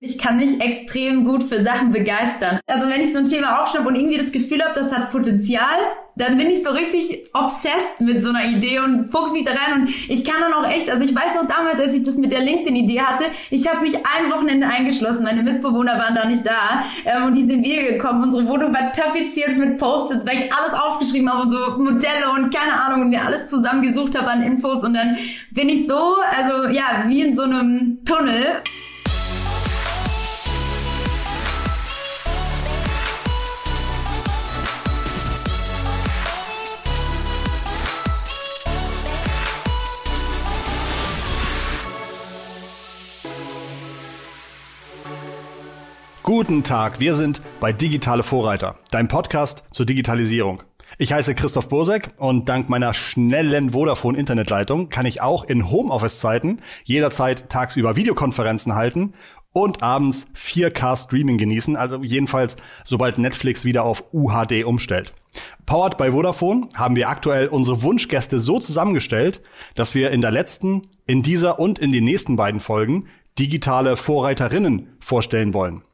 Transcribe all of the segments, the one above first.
Ich kann mich extrem gut für Sachen begeistern. Also wenn ich so ein Thema aufschnappe und irgendwie das Gefühl habe, das hat Potenzial, dann bin ich so richtig obsessed mit so einer Idee und fuchs mich da rein und ich kann dann auch echt, also ich weiß auch damals, als ich das mit der LinkedIn-Idee hatte, ich habe mich ein Wochenende eingeschlossen, meine Mitbewohner waren da nicht da ähm, und die sind wiedergekommen. Unsere Wohnung war tapeziert mit Post-its, weil ich alles aufgeschrieben habe und so Modelle und keine Ahnung und mir alles zusammengesucht habe an Infos und dann bin ich so, also ja, wie in so einem Tunnel. Guten Tag, wir sind bei Digitale Vorreiter, dein Podcast zur Digitalisierung. Ich heiße Christoph Bursek und dank meiner schnellen Vodafone-Internetleitung kann ich auch in Homeoffice-Zeiten jederzeit tagsüber Videokonferenzen halten und abends 4K-Streaming genießen, also jedenfalls sobald Netflix wieder auf UHD umstellt. Powered by Vodafone haben wir aktuell unsere Wunschgäste so zusammengestellt, dass wir in der letzten, in dieser und in den nächsten beiden Folgen digitale Vorreiterinnen vorstellen wollen.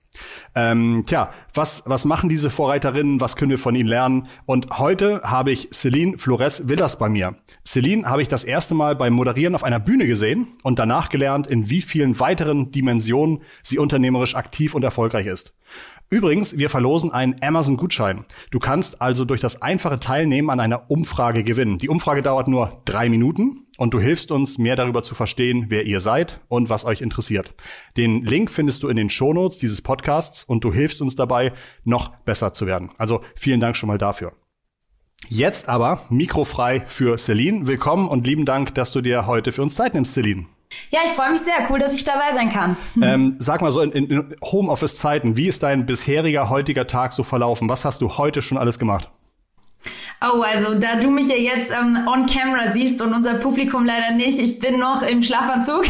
Ähm, tja, was, was machen diese Vorreiterinnen? Was können wir von ihnen lernen? Und heute habe ich Celine Flores Villas bei mir. Celine habe ich das erste Mal beim Moderieren auf einer Bühne gesehen und danach gelernt, in wie vielen weiteren Dimensionen sie unternehmerisch aktiv und erfolgreich ist. Übrigens, wir verlosen einen Amazon-Gutschein. Du kannst also durch das einfache Teilnehmen an einer Umfrage gewinnen. Die Umfrage dauert nur drei Minuten und du hilfst uns, mehr darüber zu verstehen, wer ihr seid und was euch interessiert. Den Link findest du in den Shownotes dieses Podcasts und du hilfst uns dabei, noch besser zu werden. Also vielen Dank schon mal dafür. Jetzt aber mikrofrei für Celine. Willkommen und lieben Dank, dass du dir heute für uns Zeit nimmst, Celine. Ja, ich freue mich sehr. Cool, dass ich dabei sein kann. Ähm, sag mal so, in, in Homeoffice-Zeiten, wie ist dein bisheriger, heutiger Tag so verlaufen? Was hast du heute schon alles gemacht? Oh, also da du mich ja jetzt ähm, on camera siehst und unser Publikum leider nicht, ich bin noch im Schlafanzug.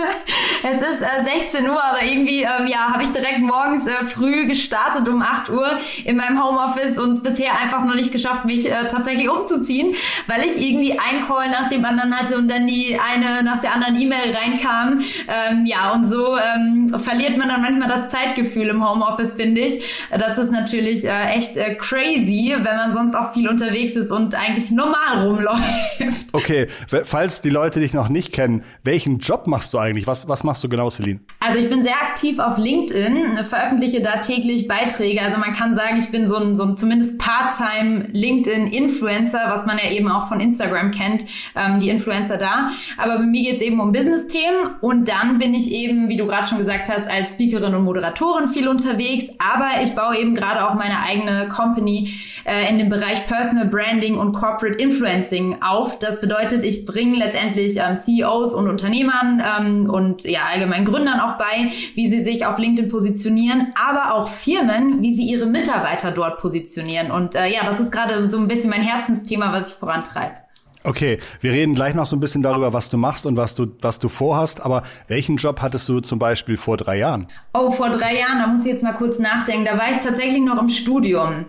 es ist äh, 16 Uhr, aber irgendwie ähm, ja, habe ich direkt morgens äh, früh gestartet um 8 Uhr in meinem Homeoffice und bisher einfach noch nicht geschafft, mich äh, tatsächlich umzuziehen, weil ich irgendwie ein Call nach dem anderen hatte und dann die eine nach der anderen E-Mail reinkam. Ähm, ja, und so ähm, verliert man dann manchmal das Zeitgefühl im Homeoffice, finde ich. Das ist natürlich äh, echt äh, crazy, wenn man sonst auch viel unterwegs unterwegs ist und eigentlich normal rumläuft. Okay, falls die Leute dich noch nicht kennen, welchen Job machst du eigentlich? Was, was machst du genau, Celine? Also ich bin sehr aktiv auf LinkedIn, veröffentliche da täglich Beiträge. Also man kann sagen, ich bin so ein, so ein zumindest Part-Time LinkedIn-Influencer, was man ja eben auch von Instagram kennt, ähm, die Influencer da. Aber bei mir geht es eben um Business-Themen und dann bin ich eben, wie du gerade schon gesagt hast, als Speakerin und Moderatorin viel unterwegs. Aber ich baue eben gerade auch meine eigene Company äh, in dem Bereich Personal Personal Branding und Corporate Influencing auf. Das bedeutet, ich bringe letztendlich ähm, CEOs und Unternehmern ähm, und ja allgemein Gründern auch bei, wie sie sich auf LinkedIn positionieren, aber auch Firmen, wie sie ihre Mitarbeiter dort positionieren. Und äh, ja, das ist gerade so ein bisschen mein Herzensthema, was ich vorantreibe. Okay, wir reden gleich noch so ein bisschen darüber, was du machst und was du, was du vorhast. Aber welchen Job hattest du zum Beispiel vor drei Jahren? Oh, vor drei Jahren, da muss ich jetzt mal kurz nachdenken. Da war ich tatsächlich noch im Studium.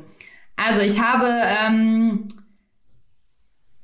Also ich habe ähm,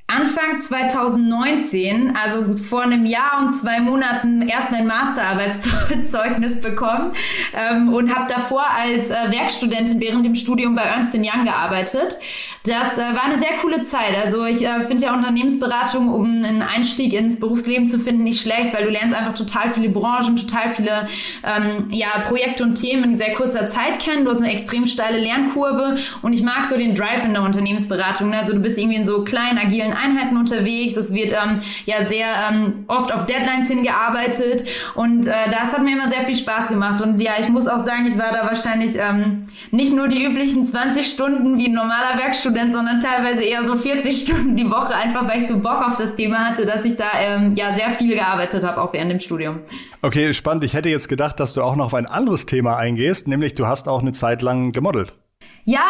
Anfang 2019, also vor einem Jahr und zwei Monaten, erst mein Masterarbeitszeugnis bekommen ähm, und habe davor als äh, Werkstudentin während dem Studium bei Ernst Young gearbeitet. Das äh, war eine sehr coole Zeit. Also ich äh, finde ja Unternehmensberatung, um einen Einstieg ins Berufsleben zu finden, nicht schlecht, weil du lernst einfach total viele Branchen, total viele ähm, ja, Projekte und Themen in sehr kurzer Zeit kennen. Du hast eine extrem steile Lernkurve und ich mag so den Drive in der Unternehmensberatung. Ne? Also du bist irgendwie in so kleinen, agilen Einheiten unterwegs. Es wird ähm, ja sehr ähm, oft auf Deadlines hingearbeitet und äh, das hat mir immer sehr viel Spaß gemacht. Und ja, ich muss auch sagen, ich war da wahrscheinlich ähm, nicht nur die üblichen 20 Stunden wie ein normaler Werkstudent, sondern teilweise eher so 40 Stunden die Woche, einfach weil ich so Bock auf das Thema hatte, dass ich da ähm, ja sehr viel gearbeitet habe, auch während dem Studium. Okay, spannend. Ich hätte jetzt gedacht, dass du auch noch auf ein anderes Thema eingehst, nämlich du hast auch eine Zeit lang gemodelt. Ja,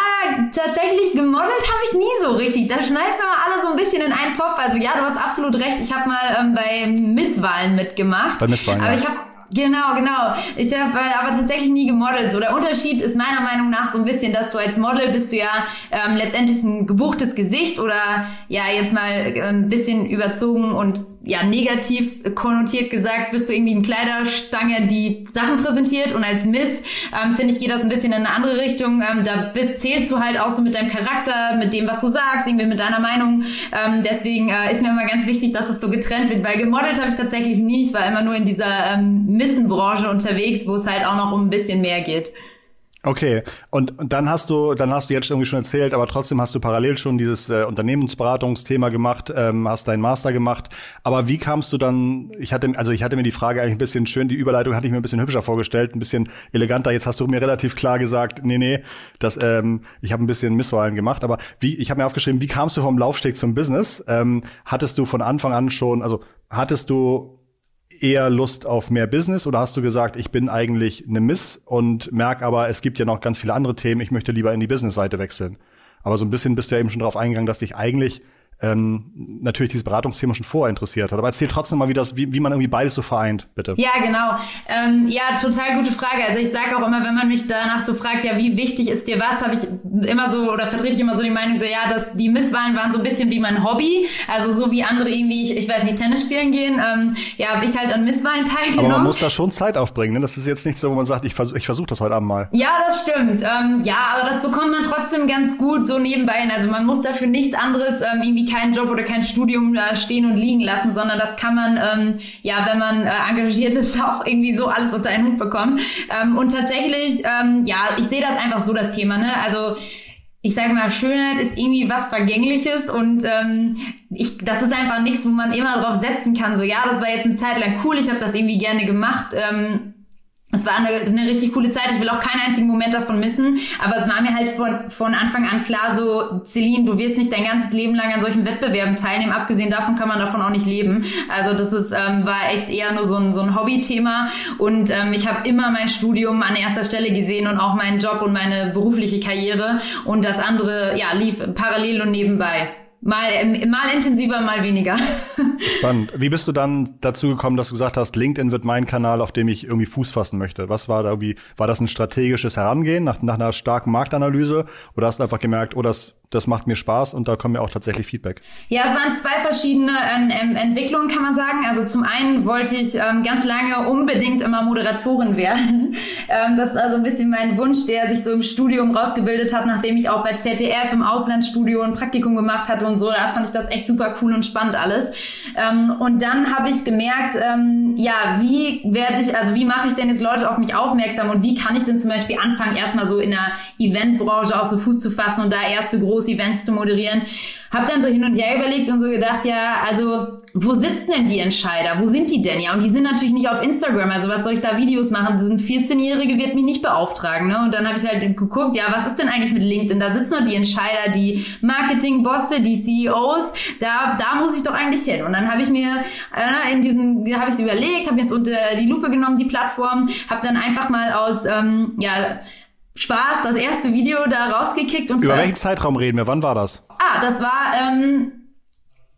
tatsächlich gemodelt habe ich nie so richtig. Da schneidest du mal alle so ein bisschen in einen Topf. Also ja, du hast absolut recht. Ich habe mal ähm, bei Misswahlen mitgemacht. Bei Misswahlen, Aber ja. ich habe Genau, genau. Ich habe äh, aber tatsächlich nie gemodelt. So der Unterschied ist meiner Meinung nach so ein bisschen, dass du als Model bist du ja ähm, letztendlich ein gebuchtes Gesicht oder ja jetzt mal äh, ein bisschen überzogen und ja negativ konnotiert gesagt, bist du irgendwie eine Kleiderstange, die Sachen präsentiert und als Miss, ähm, finde ich, geht das ein bisschen in eine andere Richtung. Ähm, da bist, zählst du halt auch so mit deinem Charakter, mit dem, was du sagst, irgendwie mit deiner Meinung. Ähm, deswegen äh, ist mir immer ganz wichtig, dass es so getrennt wird, weil gemodelt habe ich tatsächlich nie. Ich war immer nur in dieser ähm, Missenbranche unterwegs, wo es halt auch noch um ein bisschen mehr geht. Okay, und, und dann hast du, dann hast du jetzt irgendwie schon erzählt, aber trotzdem hast du parallel schon dieses äh, Unternehmensberatungsthema gemacht, ähm, hast deinen Master gemacht. Aber wie kamst du dann? Ich hatte, also ich hatte mir die Frage eigentlich ein bisschen schön, die Überleitung hatte ich mir ein bisschen hübscher vorgestellt, ein bisschen eleganter. Jetzt hast du mir relativ klar gesagt, nee, nee, das, ähm, ich habe ein bisschen Misswahlen gemacht. Aber wie, ich habe mir aufgeschrieben, wie kamst du vom Laufsteg zum Business? Ähm, hattest du von Anfang an schon, also hattest du eher Lust auf mehr Business oder hast du gesagt, ich bin eigentlich eine Miss und merk aber, es gibt ja noch ganz viele andere Themen, ich möchte lieber in die Business-Seite wechseln? Aber so ein bisschen bist du ja eben schon darauf eingegangen, dass dich eigentlich ähm, natürlich dieses Beratungsthema schon vorher interessiert hat. Aber erzähl trotzdem mal, wie, das, wie, wie man irgendwie beides so vereint, bitte. Ja, genau. Ähm, ja, total gute Frage. Also ich sage auch immer, wenn man mich danach so fragt, ja, wie wichtig ist dir was, habe ich immer so oder vertrete ich immer so die Meinung, so ja, dass die Misswahlen waren so ein bisschen wie mein Hobby. Also so wie andere irgendwie, ich, ich weiß nicht, Tennis spielen gehen. Ähm, ja, habe ich halt an Misswahlen teilgenommen. Aber man muss da schon Zeit aufbringen. Ne? Das ist jetzt nicht so, wo man sagt, ich versuche ich versuch das heute Abend mal. Ja, das stimmt. Ähm, ja, aber das bekommt man trotzdem ganz gut so nebenbei. Also man muss dafür nichts anderes, ähm, irgendwie keinen Job oder kein Studium äh, stehen und liegen lassen, sondern das kann man, ähm, ja, wenn man äh, engagiert ist, auch irgendwie so alles unter einen Hut bekommen. Ähm, und tatsächlich, ähm, ja, ich sehe das einfach so, das Thema, ne? Also ich sage mal, Schönheit ist irgendwie was Vergängliches und ähm, ich, das ist einfach nichts, wo man immer drauf setzen kann. So, ja, das war jetzt eine Zeit lang cool, ich habe das irgendwie gerne gemacht. Ähm, es war eine, eine richtig coole Zeit. Ich will auch keinen einzigen Moment davon missen. Aber es war mir halt von, von Anfang an klar so, Celine, du wirst nicht dein ganzes Leben lang an solchen Wettbewerben teilnehmen. Abgesehen davon kann man davon auch nicht leben. Also das ist, ähm, war echt eher nur so ein, so ein Hobbythema. Und ähm, ich habe immer mein Studium an erster Stelle gesehen und auch meinen Job und meine berufliche Karriere. Und das andere, ja, lief parallel und nebenbei. Mal, mal intensiver, mal weniger. Spannend. Wie bist du dann dazu gekommen, dass du gesagt hast, LinkedIn wird mein Kanal, auf dem ich irgendwie Fuß fassen möchte? Was war da irgendwie, war das ein strategisches Herangehen nach, nach einer starken Marktanalyse? Oder hast du einfach gemerkt, oh, das das macht mir Spaß und da kommen mir auch tatsächlich Feedback. Ja, es waren zwei verschiedene ähm, Entwicklungen, kann man sagen. Also zum einen wollte ich ähm, ganz lange unbedingt immer Moderatorin werden. ähm, das war so ein bisschen mein Wunsch, der sich so im Studium rausgebildet hat, nachdem ich auch bei ZDF im Auslandsstudio ein Praktikum gemacht hatte und so. Da fand ich das echt super cool und spannend alles. Ähm, und dann habe ich gemerkt, ähm, ja, wie werde ich, also wie mache ich denn jetzt Leute auf mich aufmerksam und wie kann ich denn zum Beispiel anfangen, erstmal so in der Eventbranche auch so Fuß zu fassen und da erste große große Events zu moderieren. Hab dann so hin und her überlegt und so gedacht, ja, also wo sitzen denn die Entscheider? Wo sind die denn? Ja, und die sind natürlich nicht auf Instagram. Also was soll ich da Videos machen? Das sind 14-Jährige wird mich nicht beauftragen. Ne? Und dann habe ich halt geguckt, ja, was ist denn eigentlich mit LinkedIn? Da sitzen nur die Entscheider, die Marketing-Bosse, die CEOs. Da, da muss ich doch eigentlich hin. Und dann habe ich mir äh, in diesem, habe ich überlegt, habe jetzt unter die Lupe genommen, die Plattform, habe dann einfach mal aus, ähm, ja, Spaß das erste Video da rausgekickt und über welchen Zeitraum reden wir? Wann war das? Ah, das war ähm,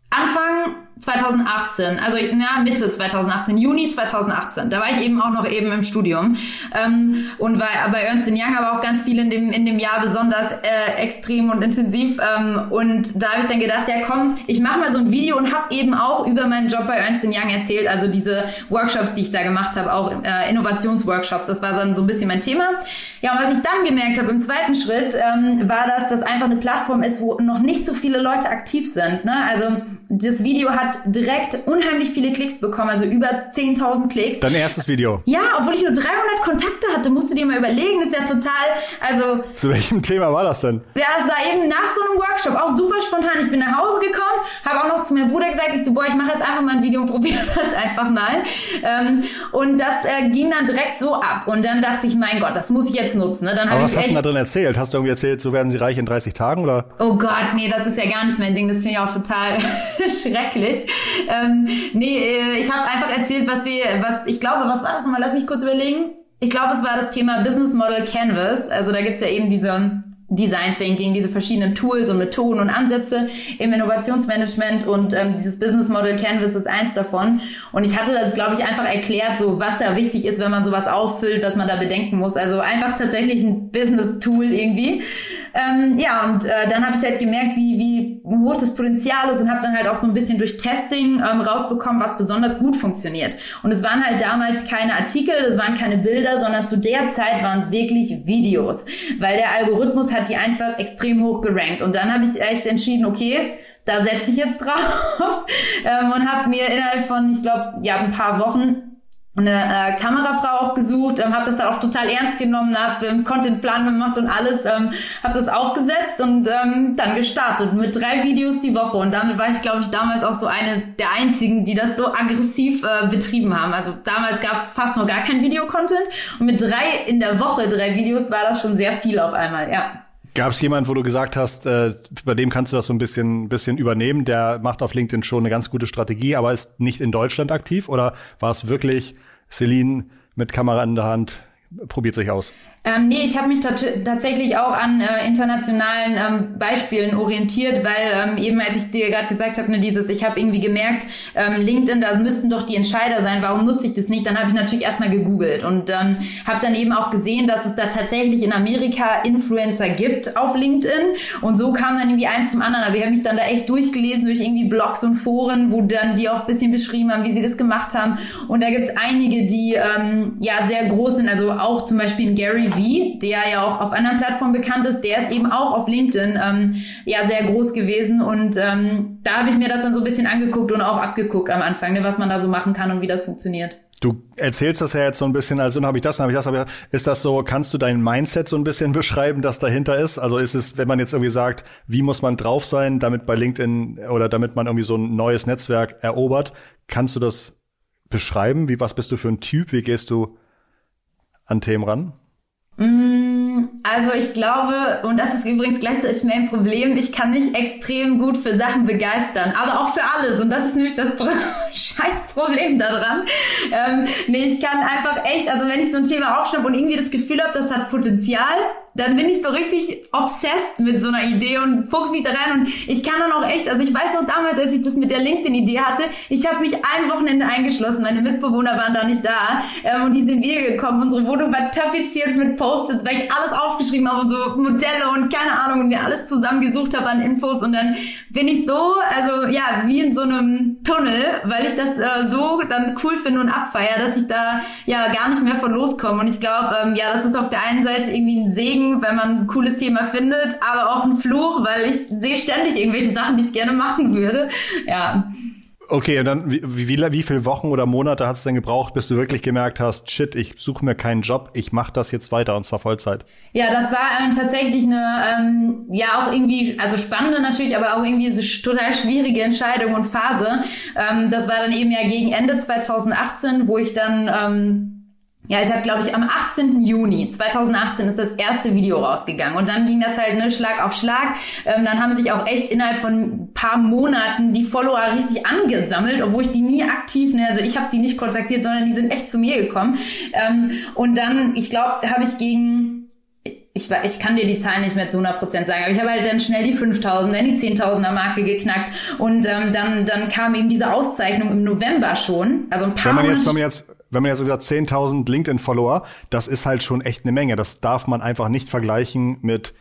Anfang 2018, also na, Mitte 2018, Juni 2018. Da war ich eben auch noch eben im Studium ähm, und war bei Ernst Young aber auch ganz viel in dem in dem Jahr besonders äh, extrem und intensiv ähm, und da habe ich dann gedacht, ja komm, ich mache mal so ein Video und habe eben auch über meinen Job bei Ernst Young erzählt, also diese Workshops, die ich da gemacht habe, auch äh, Innovationsworkshops, das war dann so ein bisschen mein Thema. Ja, und was ich dann gemerkt habe im zweiten Schritt, ähm, war, dass das einfach eine Plattform ist, wo noch nicht so viele Leute aktiv sind. Ne? Also das Video hat hat direkt unheimlich viele Klicks bekommen, also über 10.000 Klicks. Dein erstes Video? Ja, obwohl ich nur 300 Kontakte hatte, musst du dir mal überlegen, das ist ja total, also... Zu welchem Thema war das denn? Ja, es war eben nach so einem Workshop, auch super spontan. Ich bin nach Hause gekommen, habe auch noch zu meinem Bruder gesagt, ich so, boah, ich mache jetzt einfach mal ein Video und probiere das einfach mal. Ähm, und das äh, ging dann direkt so ab. Und dann dachte ich, mein Gott, das muss ich jetzt nutzen. Ne? Dann Aber was hast du da drin erzählt? Hast du irgendwie erzählt, so werden sie reich in 30 Tagen, oder? Oh Gott, nee, das ist ja gar nicht mein Ding. Das finde ich auch total schrecklich erzählt. Ähm, nee, äh, ich habe einfach erzählt, was wir, was ich glaube, was war das nochmal? Lass mich kurz überlegen. Ich glaube, es war das Thema Business Model Canvas. Also da gibt's ja eben diese Design Thinking, diese verschiedenen Tools und Methoden und Ansätze im Innovationsmanagement und ähm, dieses Business Model Canvas ist eins davon. Und ich hatte das, glaube ich, einfach erklärt, so was da wichtig ist, wenn man sowas ausfüllt, was man da bedenken muss. Also einfach tatsächlich ein Business Tool irgendwie. Ähm, ja, und äh, dann habe ich halt gemerkt, wie, wie hoch das Potenzial ist und habe dann halt auch so ein bisschen durch Testing ähm, rausbekommen, was besonders gut funktioniert. Und es waren halt damals keine Artikel, es waren keine Bilder, sondern zu der Zeit waren es wirklich Videos, weil der Algorithmus hat die einfach extrem hoch gerankt. Und dann habe ich echt entschieden, okay, da setze ich jetzt drauf ähm, und habe mir innerhalb von, ich glaube, ja, ein paar Wochen eine äh, Kamerafrau auch gesucht, ähm, habe das dann auch total ernst genommen, habe ähm, Contentplan gemacht und alles, ähm, habe das aufgesetzt und ähm, dann gestartet mit drei Videos die Woche und damit war ich, glaube ich, damals auch so eine der einzigen, die das so aggressiv äh, betrieben haben. Also damals gab es fast noch gar kein Videocontent und mit drei in der Woche drei Videos war das schon sehr viel auf einmal, ja. Gab es jemand, wo du gesagt hast, äh, bei dem kannst du das so ein bisschen, bisschen übernehmen, der macht auf LinkedIn schon eine ganz gute Strategie, aber ist nicht in Deutschland aktiv? Oder war es wirklich Celine mit Kamera in der Hand, probiert sich aus? Ähm, nee, ich habe mich tatsächlich auch an äh, internationalen ähm, Beispielen orientiert, weil ähm, eben als ich dir gerade gesagt habe, ne, dieses, ich habe irgendwie gemerkt, ähm, LinkedIn, da müssten doch die Entscheider sein, warum nutze ich das nicht? Dann habe ich natürlich erstmal gegoogelt und ähm, habe dann eben auch gesehen, dass es da tatsächlich in Amerika Influencer gibt auf LinkedIn und so kam dann irgendwie eins zum anderen. Also ich habe mich dann da echt durchgelesen durch irgendwie Blogs und Foren, wo dann die auch ein bisschen beschrieben haben, wie sie das gemacht haben und da gibt's einige, die ähm, ja sehr groß sind, also auch zum Beispiel in Gary Vee, der ja auch auf anderen Plattformen bekannt ist, der ist eben auch auf LinkedIn ähm, ja sehr groß gewesen und ähm, da habe ich mir das dann so ein bisschen angeguckt und auch abgeguckt am Anfang, ne, was man da so machen kann und wie das funktioniert. Du erzählst das ja jetzt so ein bisschen, also habe ich das, habe ich das, aber ist das so, kannst du dein Mindset so ein bisschen beschreiben, das dahinter ist? Also ist es, wenn man jetzt irgendwie sagt, wie muss man drauf sein, damit bei LinkedIn oder damit man irgendwie so ein neues Netzwerk erobert, kannst du das beschreiben? Wie, was bist du für ein Typ? Wie gehst du an Themen ran? Mm, also ich glaube, und das ist übrigens gleichzeitig mein Problem, ich kann mich extrem gut für Sachen begeistern, aber auch für alles. Und das ist nämlich das scheiß Problem daran. Ähm, nee, ich kann einfach echt, also wenn ich so ein Thema aufschnappe und irgendwie das Gefühl habe, das hat Potenzial, dann bin ich so richtig obsessed mit so einer Idee und fuchs mich da rein. Und ich kann dann auch echt, also ich weiß noch damals, als ich das mit der LinkedIn-Idee hatte, ich habe mich ein Wochenende eingeschlossen, meine Mitbewohner waren da nicht da. Ähm, und die sind wiedergekommen. Unsere Wohnung war tapeziert mit Post-its, weil ich alles aufgeschrieben habe und so Modelle und keine Ahnung und mir alles zusammengesucht habe an Infos. Und dann bin ich so, also ja, wie in so einem Tunnel, weil ich das äh, so dann cool finde und abfeier, dass ich da ja gar nicht mehr von loskomme. Und ich glaube, ähm, ja, das ist auf der einen Seite irgendwie ein Segen, Segen, wenn man ein cooles Thema findet, aber auch ein Fluch, weil ich sehe ständig irgendwelche Sachen, die ich gerne machen würde. Ja. Okay, und dann wie, wie, wie viele Wochen oder Monate hat es denn gebraucht, bis du wirklich gemerkt hast, shit, ich suche mir keinen Job, ich mache das jetzt weiter und zwar Vollzeit? Ja, das war ähm, tatsächlich eine, ähm, ja auch irgendwie, also spannende natürlich, aber auch irgendwie so total schwierige Entscheidung und Phase. Ähm, das war dann eben ja gegen Ende 2018, wo ich dann ähm, ja, ich habe, glaube ich, am 18. Juni 2018 ist das erste Video rausgegangen und dann ging das halt ne, Schlag auf Schlag. Ähm, dann haben sich auch echt innerhalb von ein paar Monaten die Follower richtig angesammelt, obwohl ich die nie aktiv, ne, also ich habe die nicht kontaktiert, sondern die sind echt zu mir gekommen. Ähm, und dann, ich glaube, habe ich gegen ich, ich kann dir die Zahlen nicht mehr zu 100% sagen, aber ich habe halt dann schnell die 5000, dann die 10.000er Marke geknackt und ähm, dann, dann kam eben diese Auszeichnung im November schon, also ein paar Wenn man jetzt, wenn man jetzt wenn man jetzt über 10.000 LinkedIn-Follower, das ist halt schon echt eine Menge. Das darf man einfach nicht vergleichen mit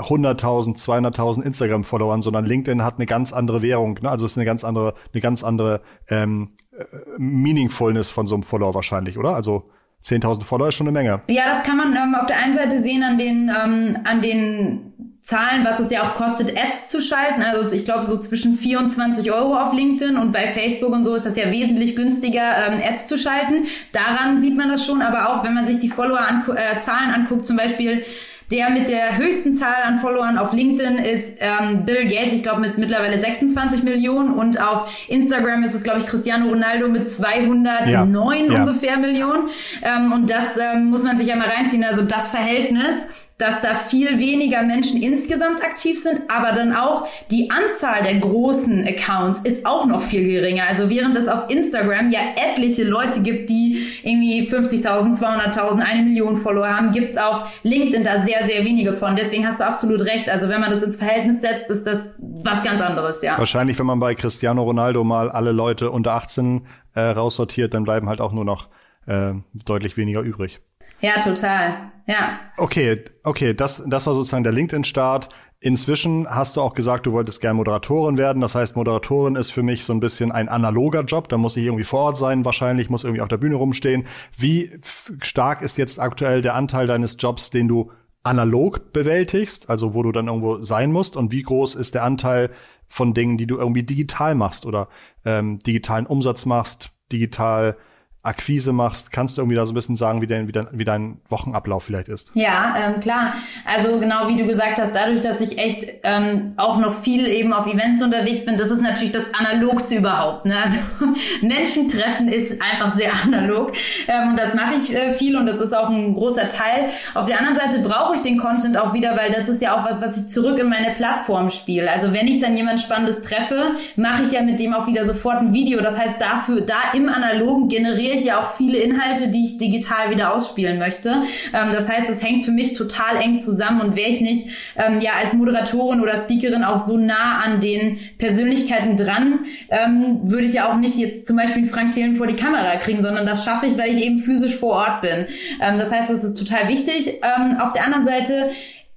100.000, 200.000 Instagram-Followern, sondern LinkedIn hat eine ganz andere Währung. Ne? Also es ist eine ganz andere, eine ganz andere ähm, äh, Meaningfulness von so einem Follower wahrscheinlich, oder? Also 10.000 Follower ist schon eine Menge. Ja, das kann man ähm, auf der einen Seite sehen an den ähm, an den Zahlen, was es ja auch kostet, Ads zu schalten. Also ich glaube so zwischen 24 Euro auf LinkedIn und bei Facebook und so ist das ja wesentlich günstiger, ähm, Ads zu schalten. Daran sieht man das schon, aber auch wenn man sich die Follower-Zahlen äh, anguckt, zum Beispiel der mit der höchsten Zahl an Followern auf LinkedIn ist ähm, Bill Gates, ich glaube mit mittlerweile 26 Millionen und auf Instagram ist es glaube ich Cristiano Ronaldo mit 209 ja, ungefähr ja. Millionen ähm, und das ähm, muss man sich ja mal reinziehen, also das Verhältnis dass da viel weniger Menschen insgesamt aktiv sind, aber dann auch die Anzahl der großen Accounts ist auch noch viel geringer. Also während es auf Instagram ja etliche Leute gibt, die irgendwie 50.000, 200.000, eine Million Follower haben, gibt's auf LinkedIn da sehr, sehr wenige von. Deswegen hast du absolut recht. Also wenn man das ins Verhältnis setzt, ist das was ganz anderes, ja. Wahrscheinlich, wenn man bei Cristiano Ronaldo mal alle Leute unter 18 äh, raussortiert, dann bleiben halt auch nur noch äh, deutlich weniger übrig. Ja, total. Ja. Okay, okay, das, das war sozusagen der LinkedIn-Start. Inzwischen hast du auch gesagt, du wolltest gern Moderatorin werden. Das heißt, Moderatorin ist für mich so ein bisschen ein analoger Job. Da muss ich irgendwie vor Ort sein, wahrscheinlich muss irgendwie auf der Bühne rumstehen. Wie stark ist jetzt aktuell der Anteil deines Jobs, den du analog bewältigst, also wo du dann irgendwo sein musst? Und wie groß ist der Anteil von Dingen, die du irgendwie digital machst oder ähm, digitalen Umsatz machst, digital Akquise machst, kannst du irgendwie da so ein bisschen sagen, wie dein, wie dein, wie dein Wochenablauf vielleicht ist? Ja, ähm, klar. Also genau wie du gesagt hast, dadurch, dass ich echt ähm, auch noch viel eben auf Events unterwegs bin, das ist natürlich das Analogste überhaupt. Ne? Also Menschen treffen ist einfach sehr analog ähm, und das mache ich äh, viel und das ist auch ein großer Teil. Auf der anderen Seite brauche ich den Content auch wieder, weil das ist ja auch was, was ich zurück in meine Plattform spiele. Also wenn ich dann jemand Spannendes treffe, mache ich ja mit dem auch wieder sofort ein Video. Das heißt, dafür, da im Analogen generiere generiere ich ja auch viele Inhalte, die ich digital wieder ausspielen möchte. Ähm, das heißt, es hängt für mich total eng zusammen und wäre ich nicht ähm, ja als Moderatorin oder Speakerin auch so nah an den Persönlichkeiten dran, ähm, würde ich ja auch nicht jetzt zum Beispiel Frank Thelen vor die Kamera kriegen, sondern das schaffe ich, weil ich eben physisch vor Ort bin. Ähm, das heißt, das ist total wichtig. Ähm, auf der anderen Seite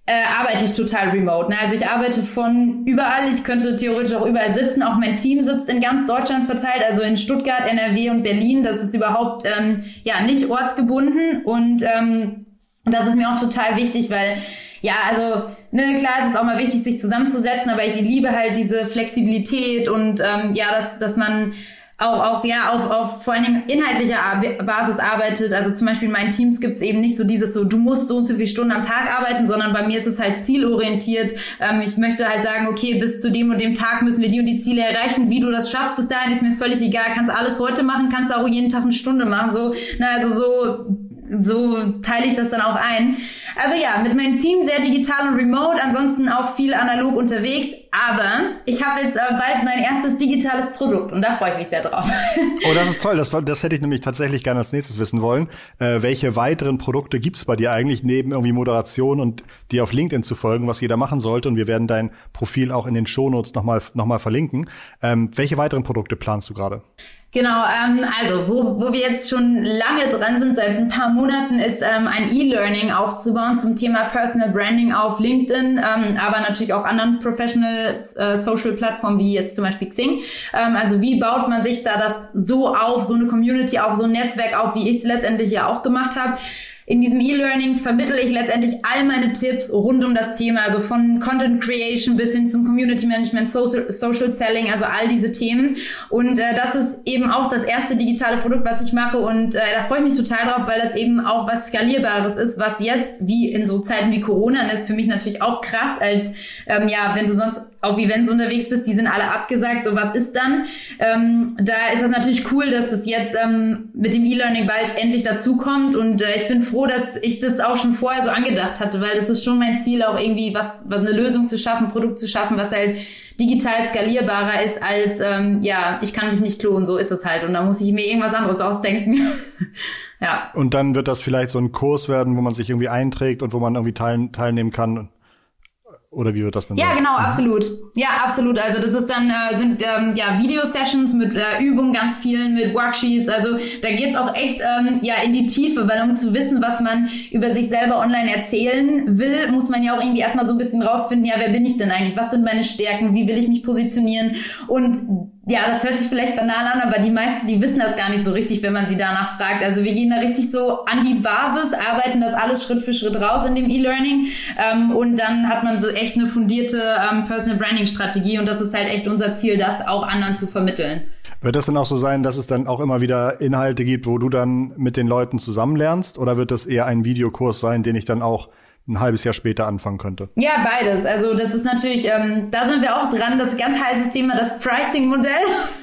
äh, arbeite ich total remote. Ne? Also ich arbeite von überall. Ich könnte theoretisch auch überall sitzen. Auch mein Team sitzt in ganz Deutschland verteilt, also in Stuttgart, NRW und Berlin. Das ist überhaupt ähm, ja nicht ortsgebunden und ähm, das ist mir auch total wichtig, weil ja, also ne, klar, es ist auch mal wichtig, sich zusammenzusetzen, aber ich liebe halt diese Flexibilität und ähm, ja, dass, dass man auch, auch ja auf, auf vor allem inhaltlicher Basis arbeitet. Also zum Beispiel in meinen Teams gibt's eben nicht so dieses so, du musst so und so viele Stunden am Tag arbeiten, sondern bei mir ist es halt zielorientiert. Ähm, ich möchte halt sagen, okay, bis zu dem und dem Tag müssen wir die und die Ziele erreichen. Wie du das schaffst bis dahin, ist mir völlig egal. Kannst alles heute machen, kannst auch jeden Tag eine Stunde machen. So, na, also so so teile ich das dann auch ein. Also ja, mit meinem Team sehr digital und remote, ansonsten auch viel analog unterwegs. Aber ich habe jetzt äh, bald mein erstes digitales Produkt und da freue ich mich sehr drauf. Oh, das ist toll. Das, das hätte ich nämlich tatsächlich gerne als nächstes wissen wollen. Äh, welche weiteren Produkte gibt's bei dir eigentlich neben irgendwie Moderation und dir auf LinkedIn zu folgen, was jeder machen sollte? Und wir werden dein Profil auch in den Shownotes nochmal noch mal verlinken. Ähm, welche weiteren Produkte planst du gerade? Genau, ähm, also wo, wo wir jetzt schon lange dran sind, seit ein paar Monaten, ist ähm, ein E-Learning aufzubauen zum Thema Personal Branding auf LinkedIn, ähm, aber natürlich auch anderen Professional äh, Social Plattformen wie jetzt zum Beispiel Xing. Ähm, also wie baut man sich da das so auf, so eine Community auf, so ein Netzwerk auf, wie ich es letztendlich ja auch gemacht habe. In diesem E-Learning vermittle ich letztendlich all meine Tipps rund um das Thema, also von Content Creation bis hin zum Community Management, Social, Selling, also all diese Themen. Und äh, das ist eben auch das erste digitale Produkt, was ich mache. Und äh, da freue ich mich total drauf, weil das eben auch was Skalierbares ist, was jetzt, wie in so Zeiten wie Corona, ist für mich natürlich auch krass, als ähm, ja, wenn du sonst auf Events unterwegs bist, die sind alle abgesagt, so was ist dann? Ähm, da ist das natürlich cool, dass es jetzt ähm, mit dem E-Learning bald endlich dazukommt und äh, ich bin froh, dass ich das auch schon vorher so angedacht hatte, weil das ist schon mein Ziel, auch irgendwie was, was eine Lösung zu schaffen, Produkt zu schaffen, was halt digital skalierbarer ist als, ähm, ja, ich kann mich nicht klonen, so ist es halt und da muss ich mir irgendwas anderes ausdenken. ja. Und dann wird das vielleicht so ein Kurs werden, wo man sich irgendwie einträgt und wo man irgendwie teil teilnehmen kann oder wie wird das denn Ja, genau, mhm. absolut. Ja, absolut. Also das ist dann äh, sind ähm, ja Video-Sessions mit äh, Übungen, ganz vielen, mit Worksheets. Also da geht's auch echt ähm, ja in die Tiefe, weil um zu wissen, was man über sich selber online erzählen will, muss man ja auch irgendwie erstmal so ein bisschen rausfinden, ja, wer bin ich denn eigentlich? Was sind meine Stärken? Wie will ich mich positionieren? Und ja, das hört sich vielleicht banal an, aber die meisten, die wissen das gar nicht so richtig, wenn man sie danach fragt. Also wir gehen da richtig so an die Basis, arbeiten das alles Schritt für Schritt raus in dem E-Learning ähm, und dann hat man so echt eine fundierte ähm, Personal Branding Strategie und das ist halt echt unser Ziel, das auch anderen zu vermitteln. Wird das dann auch so sein, dass es dann auch immer wieder Inhalte gibt, wo du dann mit den Leuten zusammenlernst oder wird das eher ein Videokurs sein, den ich dann auch ein halbes Jahr später anfangen könnte. Ja, beides. Also das ist natürlich, ähm, da sind wir auch dran, das ganz heißes Thema, das Pricing-Modell.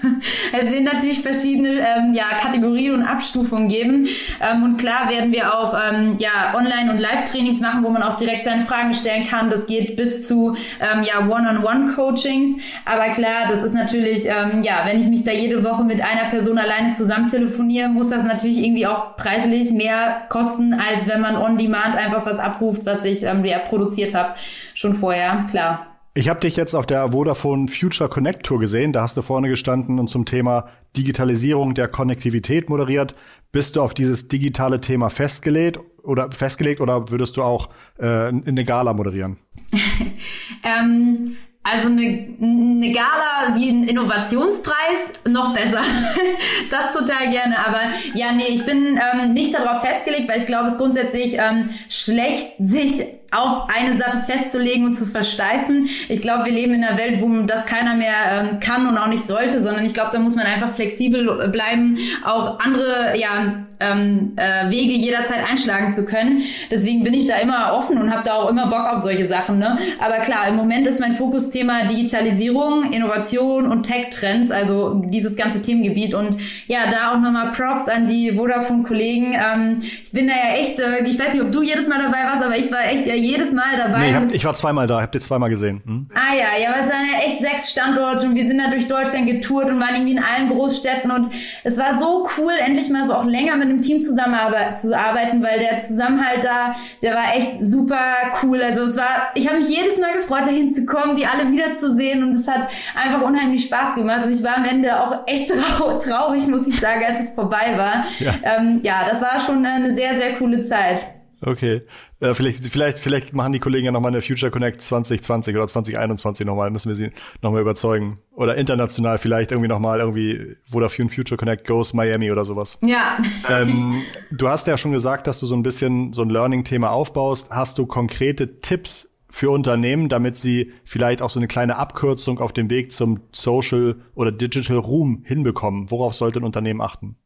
es wird natürlich verschiedene ähm, ja, Kategorien und Abstufungen geben. Ähm, und klar werden wir auch ähm, ja, Online- und Live-Trainings machen, wo man auch direkt seine Fragen stellen kann. Das geht bis zu ähm, ja, One-on-One-Coachings. Aber klar, das ist natürlich, ähm, ja, wenn ich mich da jede Woche mit einer Person alleine zusammen telefoniere, muss das natürlich irgendwie auch preislich mehr kosten, als wenn man on-demand einfach was abruft, was ich ähm, ja, produziert habe, schon vorher, klar. Ich habe dich jetzt auf der Vodafone Future Connect Tour gesehen. Da hast du vorne gestanden und zum Thema Digitalisierung der Konnektivität moderiert. Bist du auf dieses digitale Thema festgelegt oder festgelegt oder würdest du auch äh, eine Gala moderieren? ähm, also eine, eine Gala wie ein Innovationspreis, noch besser. das total gerne. Aber ja, nee, ich bin ähm, nicht darauf festgelegt, weil ich glaube, es grundsätzlich ähm, schlecht, sich auf eine Sache festzulegen und zu versteifen. Ich glaube, wir leben in einer Welt, wo das keiner mehr ähm, kann und auch nicht sollte, sondern ich glaube, da muss man einfach flexibel bleiben, auch andere ja, ähm, äh, Wege jederzeit einschlagen zu können. Deswegen bin ich da immer offen und habe da auch immer Bock auf solche Sachen. Ne? Aber klar, im Moment ist mein Fokusthema Digitalisierung, Innovation und Tech-Trends, also dieses ganze Themengebiet. Und ja, da auch nochmal Props an die Vodafone-Kollegen. Ähm, ich bin da ja echt, äh, ich weiß nicht, ob du jedes Mal dabei warst, aber ich war echt ja jedes Mal dabei. Nee, ich, hab, ich war zweimal da, habt ihr zweimal gesehen. Hm? Ah ja, ja, aber es waren ja echt sechs Standorte und wir sind da durch Deutschland getourt und waren irgendwie in allen Großstädten und es war so cool, endlich mal so auch länger mit einem Team zusammenzuarbeiten, weil der Zusammenhalt da, der war echt super cool. Also es war, ich habe mich jedes Mal gefreut, dahin zu kommen, die alle wiederzusehen und es hat einfach unheimlich Spaß gemacht und ich war am Ende auch echt trau traurig, muss ich sagen, als es vorbei war. Ja, ähm, ja das war schon eine sehr, sehr coole Zeit. Okay. Äh, vielleicht, vielleicht, vielleicht machen die Kollegen ja nochmal eine Future Connect 2020 oder 2021 nochmal, müssen wir sie nochmal überzeugen. Oder international vielleicht irgendwie nochmal irgendwie Vodafone Future Connect Goes Miami oder sowas. Ja. Ähm, du hast ja schon gesagt, dass du so ein bisschen so ein Learning-Thema aufbaust. Hast du konkrete Tipps für Unternehmen, damit sie vielleicht auch so eine kleine Abkürzung auf dem Weg zum Social oder Digital Room hinbekommen? Worauf sollte ein Unternehmen achten?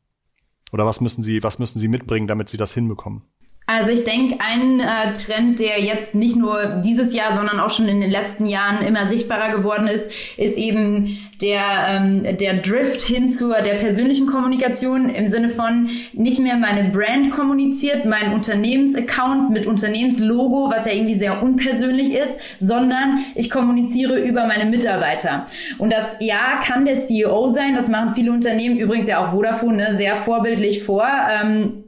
Oder was müssen sie, was müssen sie mitbringen, damit sie das hinbekommen? Also ich denke, ein äh, Trend, der jetzt nicht nur dieses Jahr, sondern auch schon in den letzten Jahren immer sichtbarer geworden ist, ist eben der, ähm, der Drift hin zur der persönlichen Kommunikation im Sinne von nicht mehr meine Brand kommuniziert, mein Unternehmensaccount mit Unternehmenslogo, was ja irgendwie sehr unpersönlich ist, sondern ich kommuniziere über meine Mitarbeiter. Und das ja kann der CEO sein, das machen viele Unternehmen, übrigens ja auch Vodafone, ne, sehr vorbildlich vor. Ähm,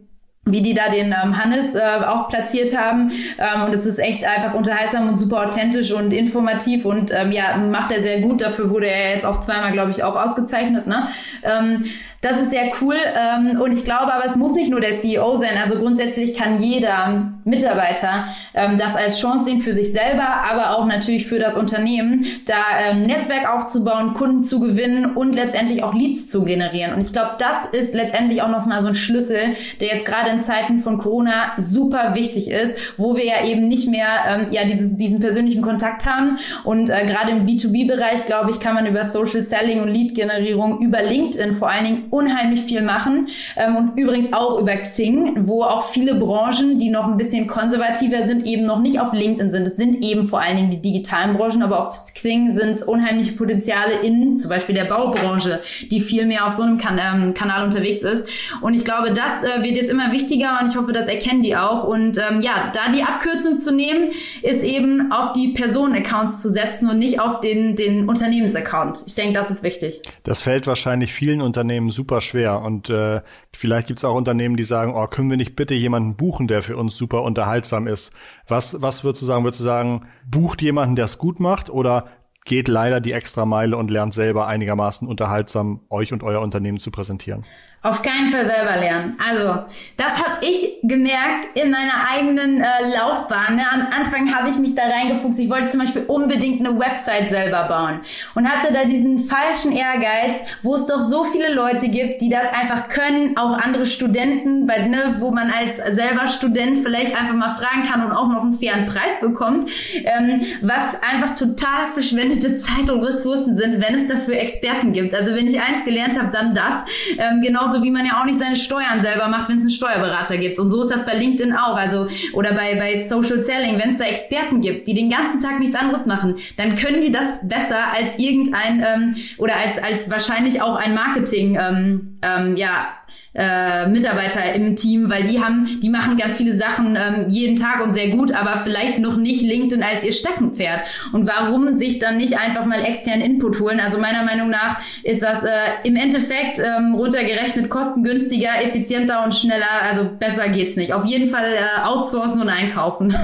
wie die da den ähm, Hannes äh, auch platziert haben. Ähm, und es ist echt einfach unterhaltsam und super authentisch und informativ und ähm, ja, macht er sehr gut. Dafür wurde er jetzt auch zweimal, glaube ich, auch ausgezeichnet. Ne? Ähm, das ist sehr cool. Ähm, und ich glaube aber, es muss nicht nur der CEO sein. Also grundsätzlich kann jeder Mitarbeiter ähm, das als Chance sehen für sich selber, aber auch natürlich für das Unternehmen, da ähm, Netzwerk aufzubauen, Kunden zu gewinnen und letztendlich auch Leads zu generieren. Und ich glaube, das ist letztendlich auch noch mal so ein Schlüssel, der jetzt gerade in Zeiten von Corona super wichtig ist, wo wir ja eben nicht mehr ähm, ja dieses, diesen persönlichen Kontakt haben. Und äh, gerade im B2B-Bereich, glaube ich, kann man über Social Selling und Lead-Generierung über LinkedIn vor allen Dingen unheimlich viel machen. Ähm, und übrigens auch über Xing, wo auch viele Branchen, die noch ein bisschen konservativer sind, eben noch nicht auf LinkedIn sind. Es sind eben vor allen Dingen die digitalen Branchen, aber auf Xing sind unheimliche Potenziale in zum Beispiel der Baubranche, die viel mehr auf so einem kan ähm, Kanal unterwegs ist. Und ich glaube, das äh, wird jetzt immer wichtiger und ich hoffe, das erkennen die auch. Und ähm, ja, da die Abkürzung zu nehmen, ist eben auf die Personenaccounts zu setzen und nicht auf den, den Unternehmensaccount. Ich denke, das ist wichtig. Das fällt wahrscheinlich vielen Unternehmen super schwer. Und äh, vielleicht gibt es auch Unternehmen, die sagen, oh, können wir nicht bitte jemanden buchen, der für uns super unterhaltsam ist? Was, was würdest du sagen? Würdest du sagen, bucht jemanden, der es gut macht oder geht leider die extra Meile und lernt selber einigermaßen unterhaltsam euch und euer Unternehmen zu präsentieren? Auf keinen Fall selber lernen. Also, das habe ich gemerkt in meiner eigenen äh, Laufbahn. Ne? Am Anfang habe ich mich da reingefuchst. Ich wollte zum Beispiel unbedingt eine Website selber bauen und hatte da diesen falschen Ehrgeiz, wo es doch so viele Leute gibt, die das einfach können, auch andere Studenten, weil, ne, wo man als selber Student vielleicht einfach mal fragen kann und auch noch einen fairen Preis bekommt, ähm, was einfach total verschwendete Zeit und Ressourcen sind, wenn es dafür Experten gibt. Also wenn ich eins gelernt habe, dann das. Ähm, genauso genauso wie man ja auch nicht seine Steuern selber macht, wenn es einen Steuerberater gibt. Und so ist das bei LinkedIn auch. Also, oder bei, bei Social Selling, wenn es da Experten gibt, die den ganzen Tag nichts anderes machen, dann können die das besser als irgendein, ähm, oder als, als wahrscheinlich auch ein Marketing, ähm, ähm, ja, äh, Mitarbeiter im Team, weil die haben, die machen ganz viele Sachen ähm, jeden Tag und sehr gut, aber vielleicht noch nicht LinkedIn als ihr Steckenpferd. Und warum sich dann nicht einfach mal externen Input holen? Also meiner Meinung nach ist das äh, im Endeffekt ähm, runtergerechnet kostengünstiger, effizienter und schneller. Also besser geht's nicht. Auf jeden Fall äh, outsourcen und einkaufen.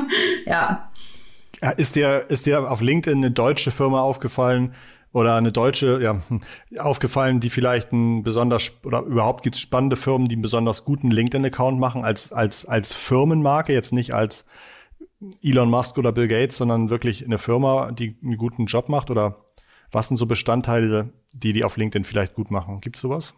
ja. Ist dir, ist dir auf LinkedIn eine deutsche Firma aufgefallen, oder eine deutsche ja, aufgefallen, die vielleicht ein besonders oder überhaupt gibt es spannende Firmen, die einen besonders guten LinkedIn-Account machen als als als Firmenmarke, jetzt nicht als Elon Musk oder Bill Gates, sondern wirklich eine Firma, die einen guten Job macht oder was sind so Bestandteile, die die auf LinkedIn vielleicht gut machen? Gibt es sowas?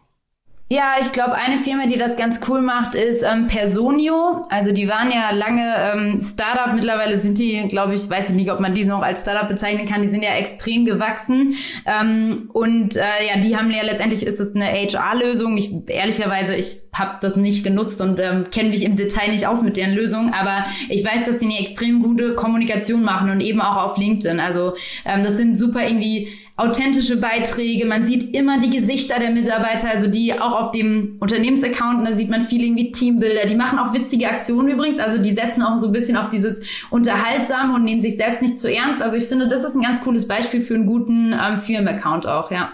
Ja, ich glaube, eine Firma, die das ganz cool macht, ist ähm, Personio. Also die waren ja lange ähm, Startup. Mittlerweile sind die, glaube ich, weiß ich nicht, ob man die noch als Startup bezeichnen kann. Die sind ja extrem gewachsen. Ähm, und äh, ja, die haben ja letztendlich ist es eine HR-Lösung. Ich ehrlicherweise, ich habe das nicht genutzt und ähm, kenne mich im Detail nicht aus mit deren Lösung. Aber ich weiß, dass die eine extrem gute Kommunikation machen und eben auch auf LinkedIn. Also ähm, das sind super irgendwie authentische Beiträge, man sieht immer die Gesichter der Mitarbeiter, also die auch auf dem Unternehmensaccount, da sieht man viel irgendwie Teambilder, die machen auch witzige Aktionen übrigens, also die setzen auch so ein bisschen auf dieses Unterhaltsame und nehmen sich selbst nicht zu ernst. Also ich finde, das ist ein ganz cooles Beispiel für einen guten ähm, Firmenaccount auch, ja.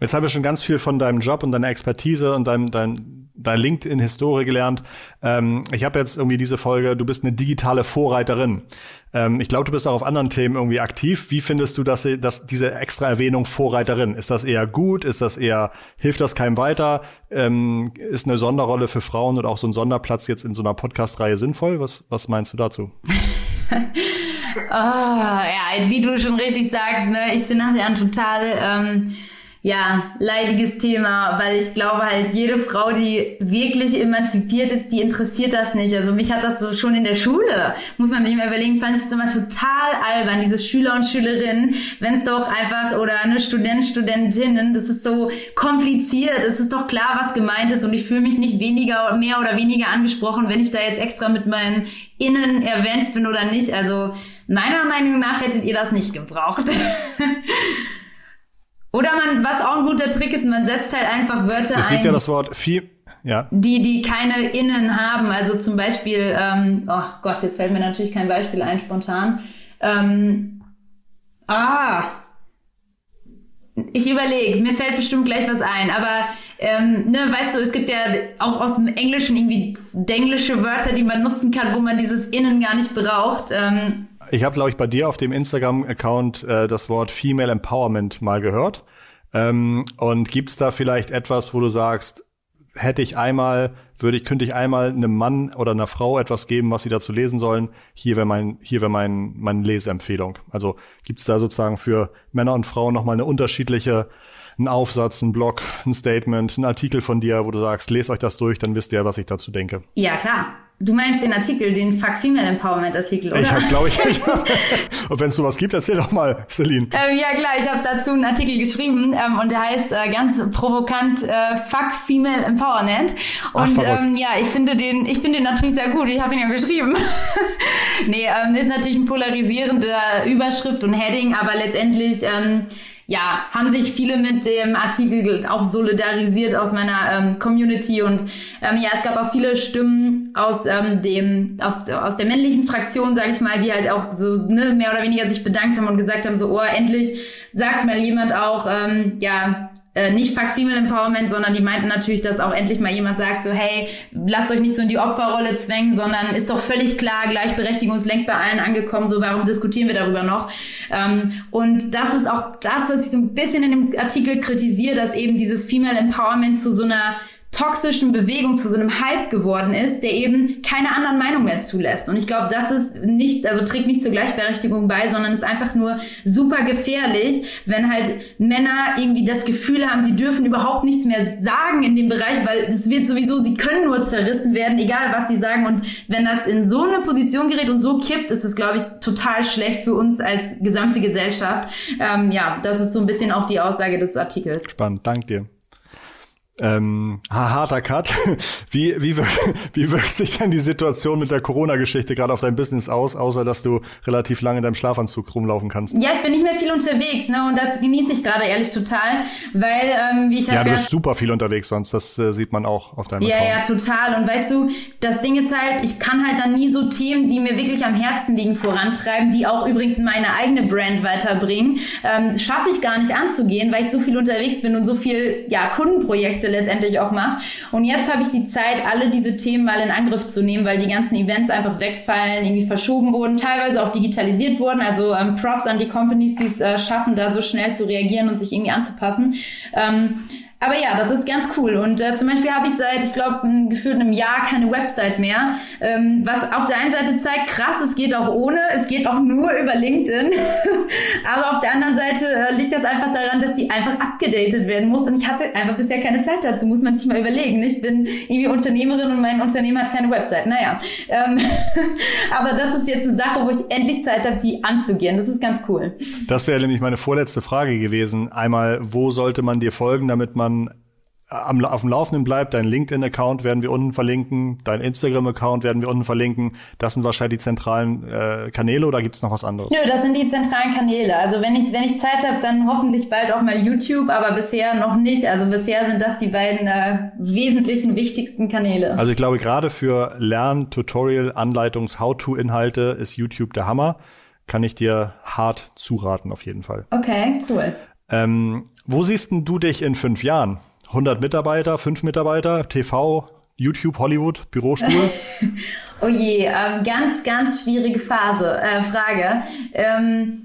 Jetzt haben wir schon ganz viel von deinem Job und deiner Expertise und deinem, dein, deine LinkedIn-Historie gelernt. Ähm, ich habe jetzt irgendwie diese Folge, du bist eine digitale Vorreiterin. Ähm, ich glaube, du bist auch auf anderen Themen irgendwie aktiv. Wie findest du dass, dass diese extra Erwähnung Vorreiterin? Ist das eher gut? Ist das eher, hilft das keinem weiter? Ähm, ist eine Sonderrolle für Frauen oder auch so ein Sonderplatz jetzt in so einer Podcast-Reihe sinnvoll? Was, was meinst du dazu? oh, ja, wie du schon richtig sagst, ne, ich bin nachher total ähm, ja, leidiges Thema, weil ich glaube halt, jede Frau, die wirklich emanzipiert ist, die interessiert das nicht. Also mich hat das so schon in der Schule, muss man sich mal überlegen, fand ich es immer total albern, diese Schüler und Schülerinnen, wenn es doch einfach, oder eine Student, Studentinnen, das ist so kompliziert, es ist doch klar, was gemeint ist und ich fühle mich nicht weniger, mehr oder weniger angesprochen, wenn ich da jetzt extra mit meinen Innen erwähnt bin oder nicht. Also meiner Meinung nach hättet ihr das nicht gebraucht. Oder man, was auch ein guter Trick ist, man setzt halt einfach Wörter es ein. Es ja das Wort viel, ja. Die, die keine Innen haben. Also zum Beispiel, ähm, oh Gott, jetzt fällt mir natürlich kein Beispiel ein spontan. Ähm, ah, ich überlege, mir fällt bestimmt gleich was ein, aber ähm, ne, weißt du, es gibt ja auch aus dem Englischen irgendwie denglische Wörter, die man nutzen kann, wo man dieses Innen gar nicht braucht. Ähm, ich habe, glaube ich, bei dir auf dem Instagram-Account äh, das Wort Female Empowerment mal gehört. Ähm, und gibt's da vielleicht etwas, wo du sagst, hätte ich einmal, würde ich, könnte ich einmal einem Mann oder einer Frau etwas geben, was sie dazu lesen sollen? Hier wäre mein, hier wäre mein, meine Leseempfehlung. Also gibt's da sozusagen für Männer und Frauen nochmal eine unterschiedliche, einen Aufsatz, einen Blog, ein Statement, einen Artikel von dir, wo du sagst, lest euch das durch, dann wisst ihr, was ich dazu denke. Ja, klar. Du meinst den Artikel, den Fuck Female Empowerment Artikel, oder? Ich habe, glaube ich, ich hab, und wenn es sowas gibt, erzähl doch mal, Celine. Ähm, ja klar, ich habe dazu einen Artikel geschrieben ähm, und der heißt äh, ganz provokant äh, Fuck Female Empowerment. Und Ach, ähm, ja, ich finde den, ich finde den natürlich sehr gut. Ich habe ihn ja geschrieben. nee, ähm, ist natürlich ein polarisierende Überschrift und Heading, aber letztendlich ähm, ja, haben sich viele mit dem Artikel auch solidarisiert aus meiner ähm, Community und ähm, ja, es gab auch viele Stimmen aus ähm, dem aus, aus der männlichen Fraktion, sage ich mal, die halt auch so ne, mehr oder weniger sich bedankt haben und gesagt haben, so oh, endlich sagt mal jemand auch, ähm, ja, äh, nicht Fuck Female Empowerment, sondern die meinten natürlich, dass auch endlich mal jemand sagt, so hey, lasst euch nicht so in die Opferrolle zwängen, sondern ist doch völlig klar, Gleichberechtigung ist längst bei allen angekommen, so warum diskutieren wir darüber noch? Ähm, und das ist auch das, was ich so ein bisschen in dem Artikel kritisiere, dass eben dieses Female Empowerment zu so einer toxischen Bewegung zu so einem Hype geworden ist, der eben keine anderen Meinungen mehr zulässt. Und ich glaube, das ist nicht, also trägt nicht zur Gleichberechtigung bei, sondern ist einfach nur super gefährlich, wenn halt Männer irgendwie das Gefühl haben, sie dürfen überhaupt nichts mehr sagen in dem Bereich, weil es wird sowieso, sie können nur zerrissen werden, egal was sie sagen. Und wenn das in so eine Position gerät und so kippt, ist es, glaube ich, total schlecht für uns als gesamte Gesellschaft. Ähm, ja, das ist so ein bisschen auch die Aussage des Artikels. Spannend, danke dir. Ähm, harter Cut. Wie, wie, wie wirkt sich denn die Situation mit der Corona-Geschichte gerade auf dein Business aus, außer dass du relativ lange in deinem Schlafanzug rumlaufen kannst? Ja, ich bin nicht mehr viel unterwegs, ne? Und das genieße ich gerade ehrlich total, weil ähm, wie ich Ja, du bist super viel unterwegs sonst, das äh, sieht man auch auf deinem Ja, Account. ja, total. Und weißt du, das Ding ist halt, ich kann halt dann nie so Themen, die mir wirklich am Herzen liegen, vorantreiben, die auch übrigens meine eigene Brand weiterbringen. Ähm, schaffe ich gar nicht anzugehen, weil ich so viel unterwegs bin und so viel, ja, Kundenprojekte Projekte letztendlich auch mache. Und jetzt habe ich die Zeit, alle diese Themen mal in Angriff zu nehmen, weil die ganzen Events einfach wegfallen, irgendwie verschoben wurden, teilweise auch digitalisiert wurden. Also ähm, Props an die Companies, die es äh, schaffen, da so schnell zu reagieren und sich irgendwie anzupassen. Ähm, aber ja, das ist ganz cool. Und äh, zum Beispiel habe ich seit, ich glaube, gefühlt einem Jahr keine Website mehr. Ähm, was auf der einen Seite zeigt, krass, es geht auch ohne, es geht auch nur über LinkedIn. Aber auf der anderen Seite äh, liegt das einfach daran, dass die einfach abgedatet werden muss. Und ich hatte einfach bisher keine Zeit dazu, muss man sich mal überlegen. Ich bin irgendwie Unternehmerin und mein Unternehmen hat keine Website. Naja. Ähm, aber das ist jetzt eine Sache, wo ich endlich Zeit habe, die anzugehen. Das ist ganz cool. Das wäre nämlich meine vorletzte Frage gewesen. Einmal, wo sollte man dir folgen, damit man man am, auf dem Laufenden bleibt. Dein LinkedIn-Account werden wir unten verlinken, dein Instagram-Account werden wir unten verlinken. Das sind wahrscheinlich die zentralen äh, Kanäle oder gibt es noch was anderes? Nö, das sind die zentralen Kanäle. Also wenn ich, wenn ich Zeit habe, dann hoffentlich bald auch mal YouTube, aber bisher noch nicht. Also bisher sind das die beiden äh, wesentlichen, wichtigsten Kanäle. Also ich glaube, gerade für Lern-, Tutorial-, Anleitungs-, How-To-Inhalte ist YouTube der Hammer. Kann ich dir hart zuraten, auf jeden Fall. Okay, cool. Ähm, wo siehst denn du dich in fünf Jahren? 100 Mitarbeiter, 5 Mitarbeiter, TV, YouTube, Hollywood, Bürostuhl? oh je, ähm, ganz, ganz schwierige Phase, äh, Frage. Ähm,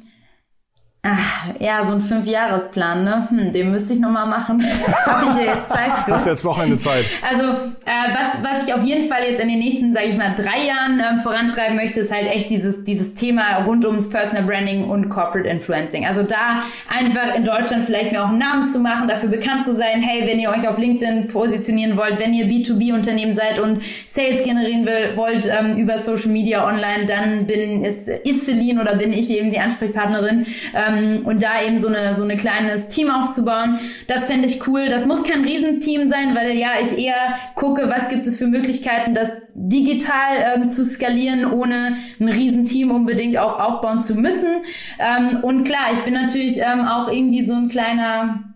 Ach, ja, so ein Fünfjahresplan, ne? Hm, den müsste ich nochmal machen. Habe ich ja jetzt Zeit zu. Hast jetzt Wochenende Zeit? Also, äh, was, was ich auf jeden Fall jetzt in den nächsten, sage ich mal, drei Jahren ähm, voranschreiben möchte, ist halt echt dieses, dieses Thema rund ums Personal Branding und Corporate Influencing. Also da einfach in Deutschland vielleicht mir auch einen Namen zu machen, dafür bekannt zu sein, hey, wenn ihr euch auf LinkedIn positionieren wollt, wenn ihr B2B-Unternehmen seid und Sales generieren will, wollt ähm, über Social Media online, dann bin ist, ist Celine oder bin ich eben die Ansprechpartnerin. Ähm, ähm, und da eben so eine so eine kleines Team aufzubauen. Das fände ich cool. Das muss kein Riesenteam sein, weil ja ich eher gucke, was gibt es für Möglichkeiten, das digital ähm, zu skalieren, ohne ein Riesenteam unbedingt auch aufbauen zu müssen. Ähm, und klar, ich bin natürlich ähm, auch irgendwie so ein kleiner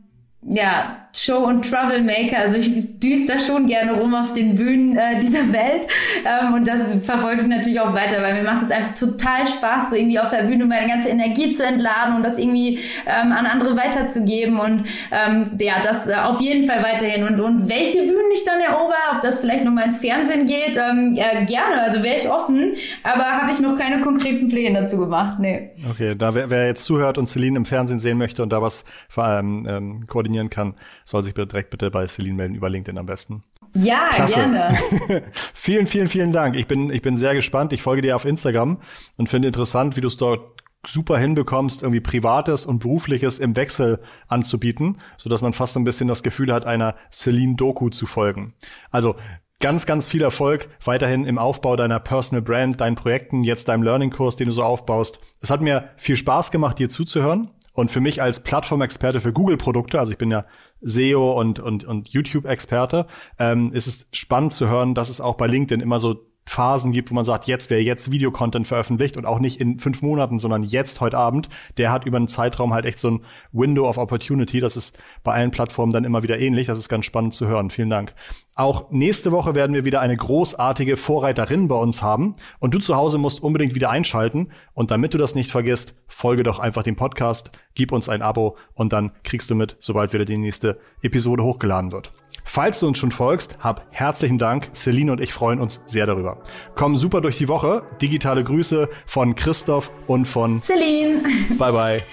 ja, Show- und Troublemaker. Also ich düse da schon gerne rum auf den Bühnen äh, dieser Welt. Ähm, und das verfolge ich natürlich auch weiter, weil mir macht es einfach total Spaß, so irgendwie auf der Bühne meine ganze Energie zu entladen und das irgendwie ähm, an andere weiterzugeben. Und ähm, ja, das äh, auf jeden Fall weiterhin. Und, und welche Bühnen ich dann erober, ob das vielleicht nochmal ins Fernsehen geht, ähm, ja, gerne. Also wäre ich offen, aber habe ich noch keine konkreten Pläne dazu gemacht. Nee. Okay, da wer, wer jetzt zuhört und Celine im Fernsehen sehen möchte und da was vor allem ähm, koordinieren kann, soll sich direkt bitte bei Celine melden, über LinkedIn am besten. Ja, Klasse. gerne. vielen, vielen, vielen Dank. Ich bin, ich bin sehr gespannt. Ich folge dir auf Instagram und finde interessant, wie du es dort super hinbekommst, irgendwie Privates und Berufliches im Wechsel anzubieten, so dass man fast so ein bisschen das Gefühl hat, einer Celine Doku zu folgen. Also ganz, ganz viel Erfolg weiterhin im Aufbau deiner Personal Brand, deinen Projekten, jetzt deinem Learning-Kurs, den du so aufbaust. Es hat mir viel Spaß gemacht, dir zuzuhören. Und für mich als Plattformexperte für Google-Produkte, also ich bin ja SEO und, und, und YouTube-Experte, ähm, ist es spannend zu hören, dass es auch bei LinkedIn immer so Phasen gibt, wo man sagt, jetzt wer jetzt Videocontent veröffentlicht und auch nicht in fünf Monaten, sondern jetzt heute Abend, der hat über einen Zeitraum halt echt so ein Window of Opportunity. Das ist bei allen Plattformen dann immer wieder ähnlich. Das ist ganz spannend zu hören. Vielen Dank. Auch nächste Woche werden wir wieder eine großartige Vorreiterin bei uns haben und du zu Hause musst unbedingt wieder einschalten und damit du das nicht vergisst, folge doch einfach dem Podcast, gib uns ein Abo und dann kriegst du mit, sobald wieder die nächste Episode hochgeladen wird. Falls du uns schon folgst, hab herzlichen Dank. Celine und ich freuen uns sehr darüber. Komm super durch die Woche. Digitale Grüße von Christoph und von Celine. Bye bye.